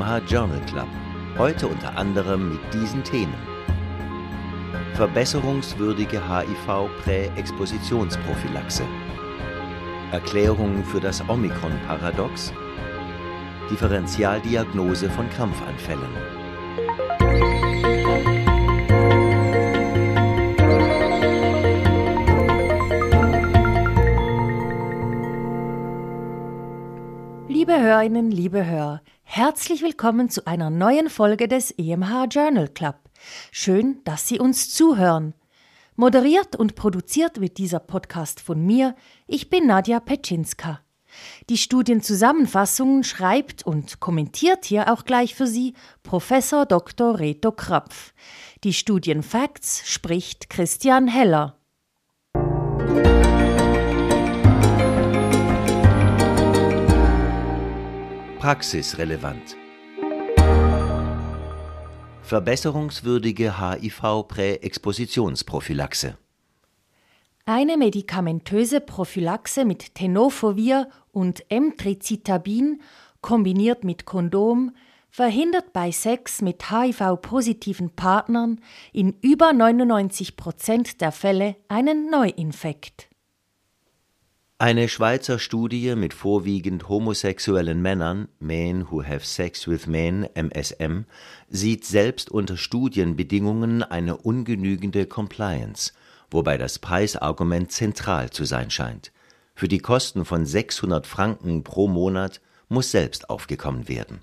EMH Journal Club. Heute unter anderem mit diesen Themen. Verbesserungswürdige HIV-Präexpositionsprophylaxe. Erklärung für das Omikron-Paradox. Differentialdiagnose von Krampfanfällen. Liebe Hörerinnen, liebe Hörer, herzlich willkommen zu einer neuen Folge des EMH Journal Club. Schön, dass Sie uns zuhören. Moderiert und produziert wird dieser Podcast von mir. Ich bin Nadja Petschinska. Die Studienzusammenfassungen schreibt und kommentiert hier auch gleich für Sie Professor Dr. Reto Krapf. Die Studienfacts spricht Christian Heller. Praxisrelevant. Verbesserungswürdige HIV-Präexpositionsprophylaxe. Eine medikamentöse Prophylaxe mit Tenofovir und Emtricitabin kombiniert mit Kondom verhindert bei Sex mit HIV-positiven Partnern in über 99 Prozent der Fälle einen Neuinfekt. Eine Schweizer Studie mit vorwiegend homosexuellen Männern (Men who have sex with men, MSM) sieht selbst unter Studienbedingungen eine ungenügende Compliance, wobei das Preisargument zentral zu sein scheint. Für die Kosten von 600 Franken pro Monat muss selbst aufgekommen werden.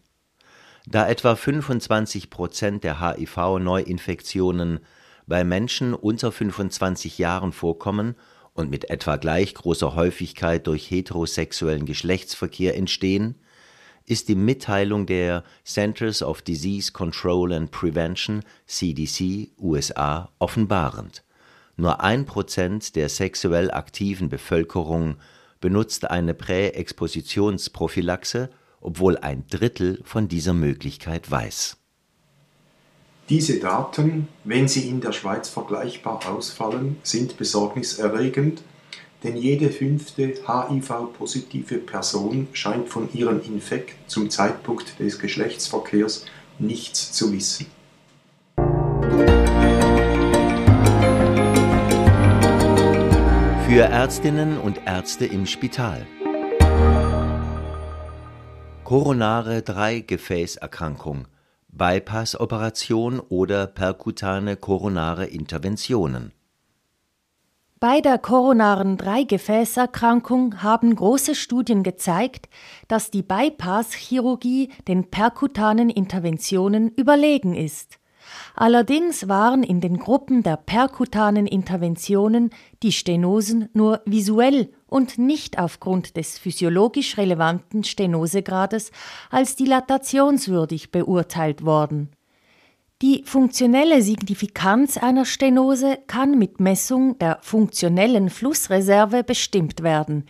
Da etwa 25 Prozent der HIV-Neuinfektionen bei Menschen unter 25 Jahren vorkommen und mit etwa gleich großer Häufigkeit durch heterosexuellen Geschlechtsverkehr entstehen, ist die Mitteilung der Centers of Disease Control and Prevention CDC USA offenbarend. Nur ein Prozent der sexuell aktiven Bevölkerung benutzt eine Präexpositionsprophylaxe, obwohl ein Drittel von dieser Möglichkeit weiß diese Daten, wenn sie in der Schweiz vergleichbar ausfallen, sind besorgniserregend, denn jede fünfte HIV-positive Person scheint von ihrem Infekt zum Zeitpunkt des Geschlechtsverkehrs nichts zu wissen. Für Ärztinnen und Ärzte im Spital. Koronare 3 Gefäßerkrankung Bypass-Operation oder perkutane koronare Interventionen. Bei der koronaren Dreigefäßerkrankung haben große Studien gezeigt, dass die Bypass-Chirurgie den perkutanen Interventionen überlegen ist. Allerdings waren in den Gruppen der perkutanen Interventionen die Stenosen nur visuell und nicht aufgrund des physiologisch relevanten Stenosegrades als dilatationswürdig beurteilt worden. Die funktionelle Signifikanz einer Stenose kann mit Messung der funktionellen Flussreserve bestimmt werden,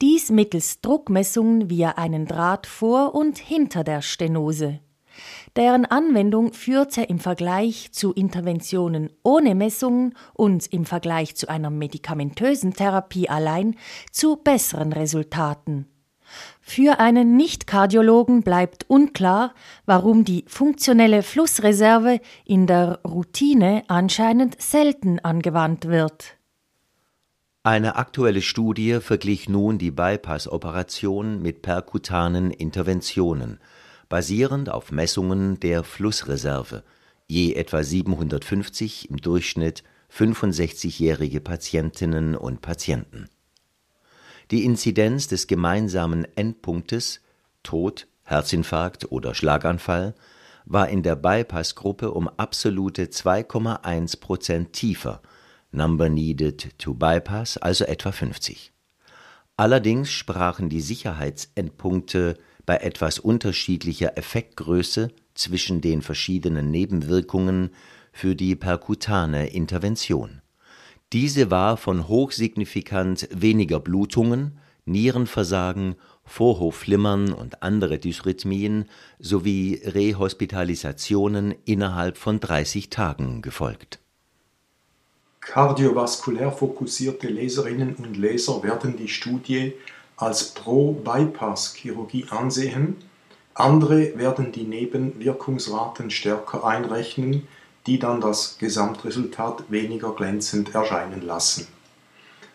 dies mittels Druckmessungen via einen Draht vor und hinter der Stenose. Deren Anwendung führte im Vergleich zu Interventionen ohne Messungen und im Vergleich zu einer medikamentösen Therapie allein zu besseren Resultaten. Für einen Nicht-Kardiologen bleibt unklar, warum die funktionelle Flussreserve in der Routine anscheinend selten angewandt wird. Eine aktuelle Studie verglich nun die Bypass-Operation mit perkutanen Interventionen – basierend auf Messungen der Flussreserve, je etwa 750 im Durchschnitt 65-jährige Patientinnen und Patienten. Die Inzidenz des gemeinsamen Endpunktes Tod, Herzinfarkt oder Schlaganfall war in der Bypass-Gruppe um absolute 2,1 Prozent tiefer, Number needed to bypass also etwa 50. Allerdings sprachen die Sicherheitsendpunkte bei etwas unterschiedlicher Effektgröße zwischen den verschiedenen Nebenwirkungen für die perkutane Intervention. Diese war von hochsignifikant weniger Blutungen, Nierenversagen, Vorhofflimmern und andere Dysrhythmien sowie Rehospitalisationen innerhalb von 30 Tagen gefolgt. Kardiovaskulär fokussierte Leserinnen und Leser werden die Studie als Pro-Bypass-Chirurgie ansehen, andere werden die Nebenwirkungsraten stärker einrechnen, die dann das Gesamtresultat weniger glänzend erscheinen lassen.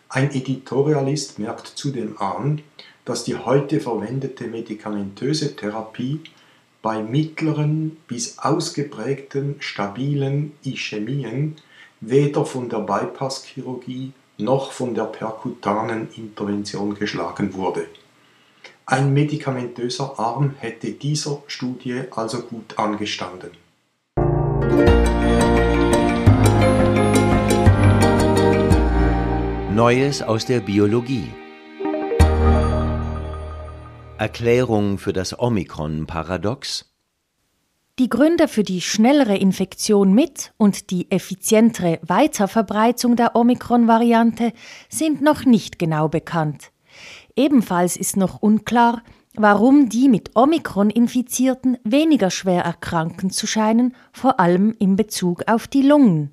Ein Editorialist merkt zudem an, dass die heute verwendete medikamentöse Therapie bei mittleren bis ausgeprägten stabilen Ischämien weder von der Bypasschirurgie noch von der perkutanen Intervention geschlagen wurde. Ein medikamentöser Arm hätte dieser Studie also gut angestanden. Neues aus der Biologie Erklärung für das Omikron-Paradox die Gründe für die schnellere Infektion mit und die effizientere Weiterverbreitung der Omikron-Variante sind noch nicht genau bekannt. Ebenfalls ist noch unklar, warum die mit Omikron infizierten weniger schwer erkranken zu scheinen, vor allem in Bezug auf die Lungen.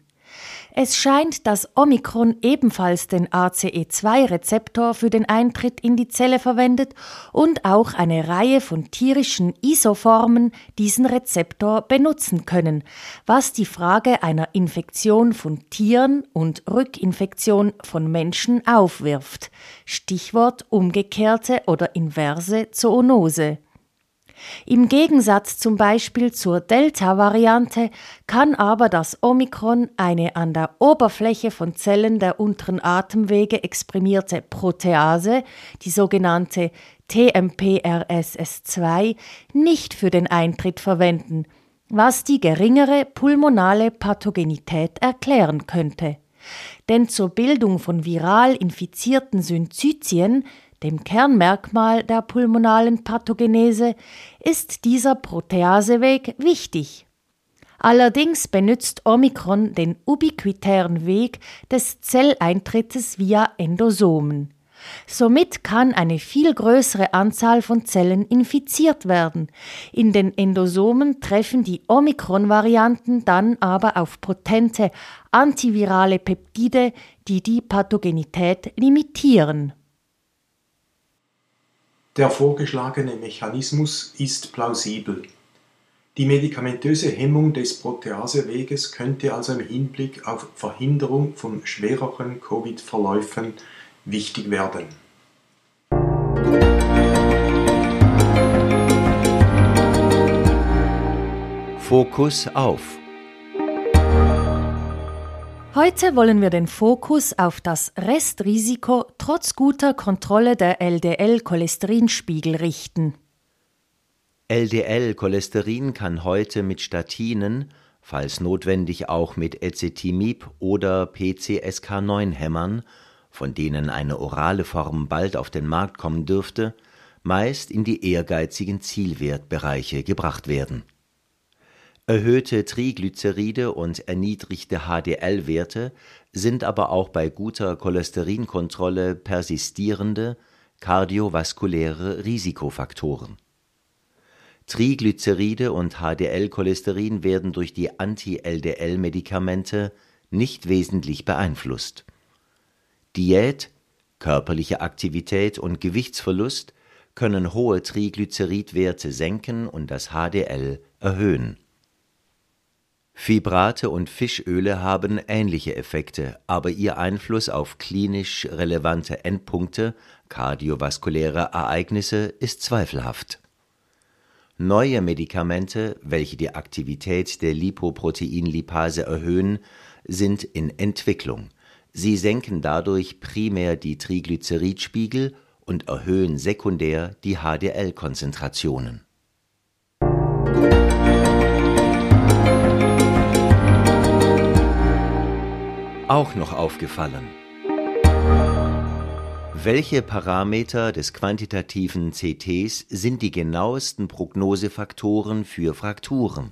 Es scheint, dass Omikron ebenfalls den ACE2-Rezeptor für den Eintritt in die Zelle verwendet und auch eine Reihe von tierischen Isoformen diesen Rezeptor benutzen können, was die Frage einer Infektion von Tieren und Rückinfektion von Menschen aufwirft. Stichwort umgekehrte oder inverse Zoonose. Im Gegensatz zum Beispiel zur Delta-Variante kann aber das Omikron eine an der Oberfläche von Zellen der unteren Atemwege exprimierte Protease, die sogenannte TMPRSS2, nicht für den Eintritt verwenden, was die geringere pulmonale Pathogenität erklären könnte. Denn zur Bildung von viral infizierten Synzytien dem Kernmerkmal der pulmonalen Pathogenese, ist dieser Proteaseweg wichtig. Allerdings benutzt Omikron den ubiquitären Weg des Zelleintrittes via Endosomen. Somit kann eine viel größere Anzahl von Zellen infiziert werden. In den Endosomen treffen die Omikron-Varianten dann aber auf potente antivirale Peptide, die die Pathogenität limitieren. Der vorgeschlagene Mechanismus ist plausibel. Die medikamentöse Hemmung des Proteaseweges könnte also im Hinblick auf Verhinderung von schwereren Covid-Verläufen wichtig werden. Fokus auf Heute wollen wir den Fokus auf das Restrisiko trotz guter Kontrolle der LDL-Cholesterinspiegel richten. LDL-Cholesterin kann heute mit Statinen, falls notwendig auch mit Ezetimieb oder PCSK9-Hämmern, von denen eine orale Form bald auf den Markt kommen dürfte, meist in die ehrgeizigen Zielwertbereiche gebracht werden Erhöhte Triglyceride und erniedrigte HDL-Werte sind aber auch bei guter Cholesterinkontrolle persistierende kardiovaskuläre Risikofaktoren. Triglyceride und HDL-Cholesterin werden durch die Anti-LDL-Medikamente nicht wesentlich beeinflusst. Diät, körperliche Aktivität und Gewichtsverlust können hohe Triglyceridwerte senken und das HDL erhöhen Fibrate und Fischöle haben ähnliche Effekte, aber ihr Einfluss auf klinisch relevante Endpunkte kardiovaskuläre Ereignisse ist zweifelhaft. Neue Medikamente, welche die Aktivität der Lipoproteinlipase erhöhen, sind in Entwicklung. Sie senken dadurch primär die Triglyceridspiegel und erhöhen sekundär die HDL-Konzentrationen auch noch aufgefallen. Welche Parameter des quantitativen CTs sind die genauesten Prognosefaktoren für Frakturen?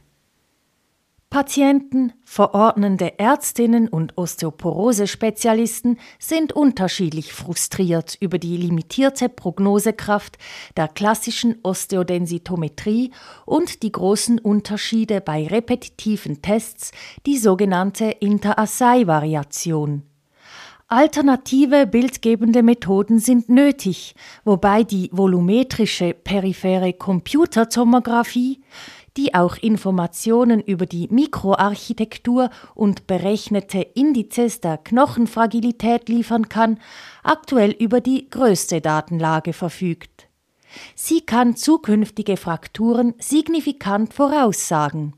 Patienten, verordnende Ärztinnen und Osteoporose-Spezialisten sind unterschiedlich frustriert über die limitierte Prognosekraft der klassischen Osteodensitometrie und die großen Unterschiede bei repetitiven Tests, die sogenannte Interassay-Variation. Alternative bildgebende Methoden sind nötig, wobei die volumetrische periphere Computertomographie, die auch Informationen über die Mikroarchitektur und berechnete Indizes der Knochenfragilität liefern kann, aktuell über die größte Datenlage verfügt. Sie kann zukünftige Frakturen signifikant voraussagen.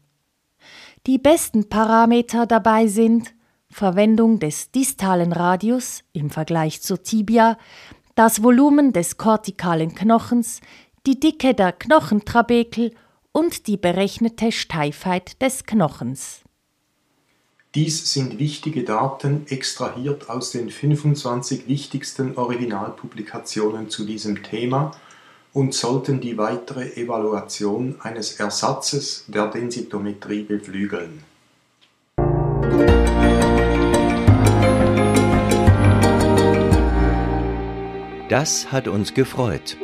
Die besten Parameter dabei sind Verwendung des distalen Radius im Vergleich zur Tibia, das Volumen des kortikalen Knochens, die Dicke der Knochentrabekel und die berechnete Steifheit des Knochens. Dies sind wichtige Daten extrahiert aus den 25 wichtigsten Originalpublikationen zu diesem Thema und sollten die weitere Evaluation eines Ersatzes der Densitometrie beflügeln. Das hat uns gefreut.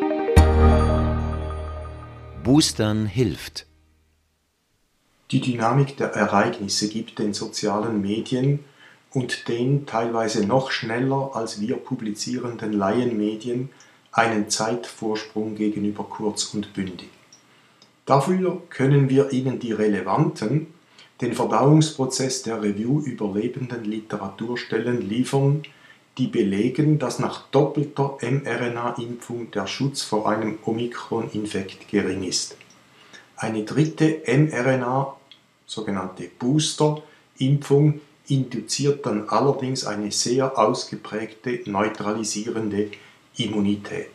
Boostern hilft. Die Dynamik der Ereignisse gibt den sozialen Medien und den teilweise noch schneller als wir publizierenden Laienmedien einen Zeitvorsprung gegenüber kurz und bündig. Dafür können wir ihnen die relevanten, den Verdauungsprozess der Review überlebenden Literaturstellen liefern, die belegen, dass nach doppelter mRNA-Impfung der Schutz vor einem Omikron-Infekt gering ist. Eine dritte mRNA, sogenannte Booster-Impfung, induziert dann allerdings eine sehr ausgeprägte neutralisierende Immunität.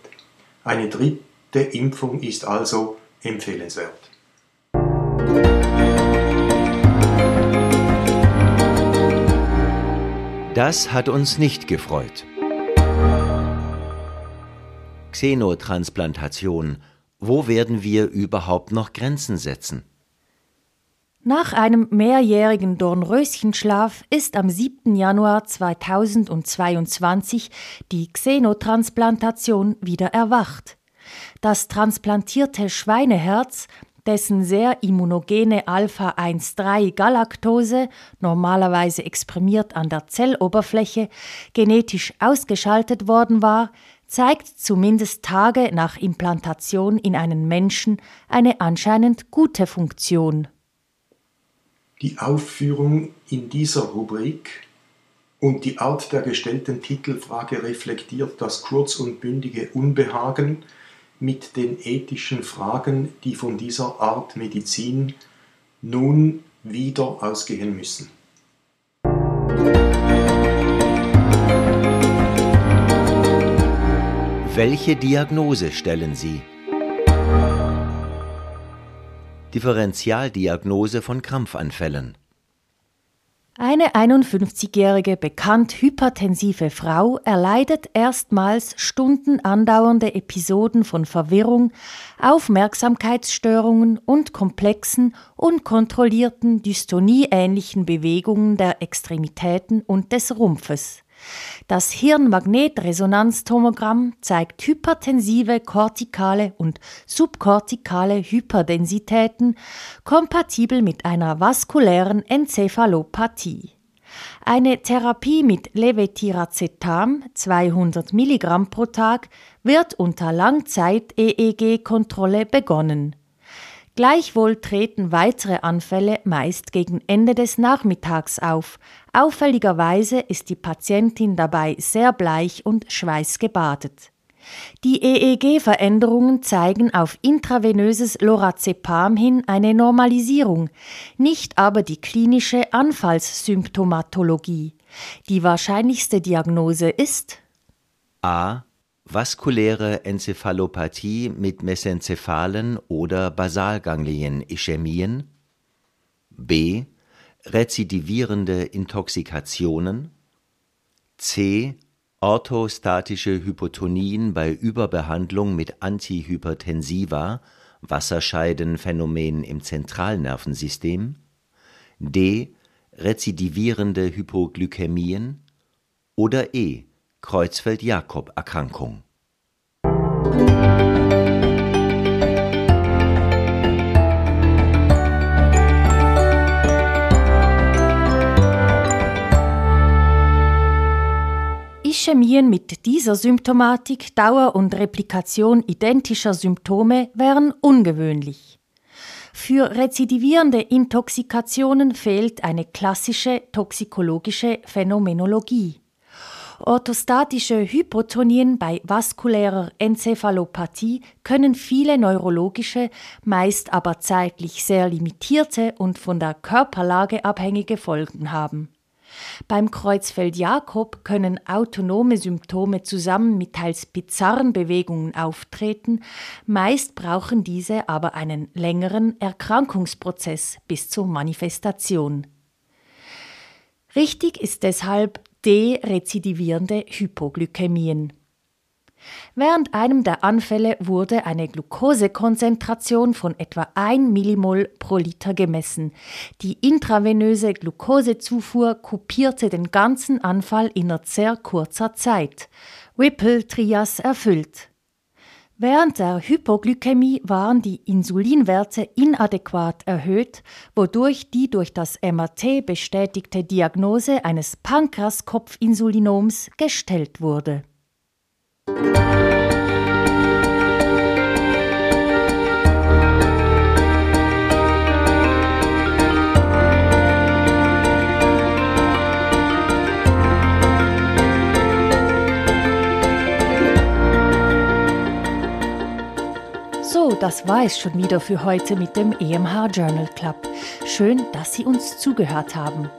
Eine dritte Impfung ist also empfehlenswert. Das hat uns nicht gefreut. Xenotransplantation. Wo werden wir überhaupt noch Grenzen setzen? Nach einem mehrjährigen Dornröschenschlaf ist am 7. Januar 2022 die Xenotransplantation wieder erwacht. Das transplantierte Schweineherz dessen sehr immunogene Alpha-1,3-Galaktose, normalerweise exprimiert an der Zelloberfläche, genetisch ausgeschaltet worden war, zeigt zumindest Tage nach Implantation in einen Menschen eine anscheinend gute Funktion. Die Aufführung in dieser Rubrik und die Art der gestellten Titelfrage reflektiert das kurz und bündige Unbehagen, mit den ethischen Fragen, die von dieser Art Medizin nun wieder ausgehen müssen. Welche Diagnose stellen Sie? Differentialdiagnose von Krampfanfällen. Eine 51-jährige bekannt hypertensive Frau erleidet erstmals Stunden andauernde Episoden von Verwirrung, Aufmerksamkeitsstörungen und komplexen, unkontrollierten, dystonieähnlichen Bewegungen der Extremitäten und des Rumpfes. Das Hirnmagnetresonanztomogramm zeigt hypertensive kortikale und subkortikale Hyperdensitäten kompatibel mit einer vaskulären Enzephalopathie. Eine Therapie mit Levetiracetam 200 Milligramm pro Tag wird unter Langzeit-EEG-Kontrolle begonnen. Gleichwohl treten weitere Anfälle meist gegen Ende des Nachmittags auf. Auffälligerweise ist die Patientin dabei sehr bleich und schweißgebadet. Die EEG-Veränderungen zeigen auf intravenöses Lorazepam hin eine Normalisierung, nicht aber die klinische Anfallssymptomatologie. Die wahrscheinlichste Diagnose ist A vaskuläre Enzephalopathie mit mesenzephalen oder Basalganglien-Ischämien, b. rezidivierende Intoxikationen, c. orthostatische Hypotonien bei Überbehandlung mit Antihypertensiva, Wasserscheidenphänomen im Zentralnervensystem, d. rezidivierende Hypoglykämien oder e Creutzfeldt-Jakob-Erkrankung mit dieser Symptomatik Dauer und Replikation identischer Symptome wären ungewöhnlich. Für rezidivierende Intoxikationen fehlt eine klassische toxikologische Phänomenologie. Orthostatische Hypotonien bei vaskulärer Enzephalopathie können viele neurologische, meist aber zeitlich sehr limitierte und von der Körperlage abhängige Folgen haben. Beim Kreuzfeld-Jakob können autonome Symptome zusammen mit teils bizarren Bewegungen auftreten, meist brauchen diese aber einen längeren Erkrankungsprozess bis zur Manifestation. Richtig ist deshalb derezidivierende Hypoglykämien. Während einem der Anfälle wurde eine Glukosekonzentration von etwa 1 Millimol pro Liter gemessen. Die intravenöse Glukosezufuhr kopierte den ganzen Anfall innerhalb sehr kurzer Zeit. Whipple-Trias erfüllt. Während der Hypoglykämie waren die Insulinwerte inadäquat erhöht, wodurch die durch das MRT bestätigte Diagnose eines Pankreaskopfinsulinoms gestellt wurde. Das war es schon wieder für heute mit dem EMH Journal Club. Schön, dass Sie uns zugehört haben.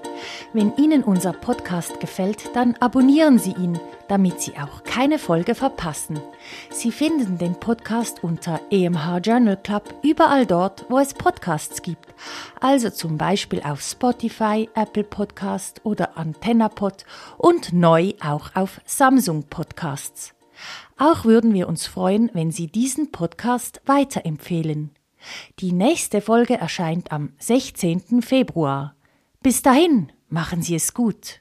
Wenn Ihnen unser Podcast gefällt, dann abonnieren Sie ihn, damit Sie auch keine Folge verpassen. Sie finden den Podcast unter EMH Journal Club überall dort, wo es Podcasts gibt. Also zum Beispiel auf Spotify, Apple Podcast oder AntennaPod und neu auch auf Samsung Podcasts. Auch würden wir uns freuen, wenn Sie diesen Podcast weiterempfehlen. Die nächste Folge erscheint am 16. Februar. Bis dahin, machen Sie es gut.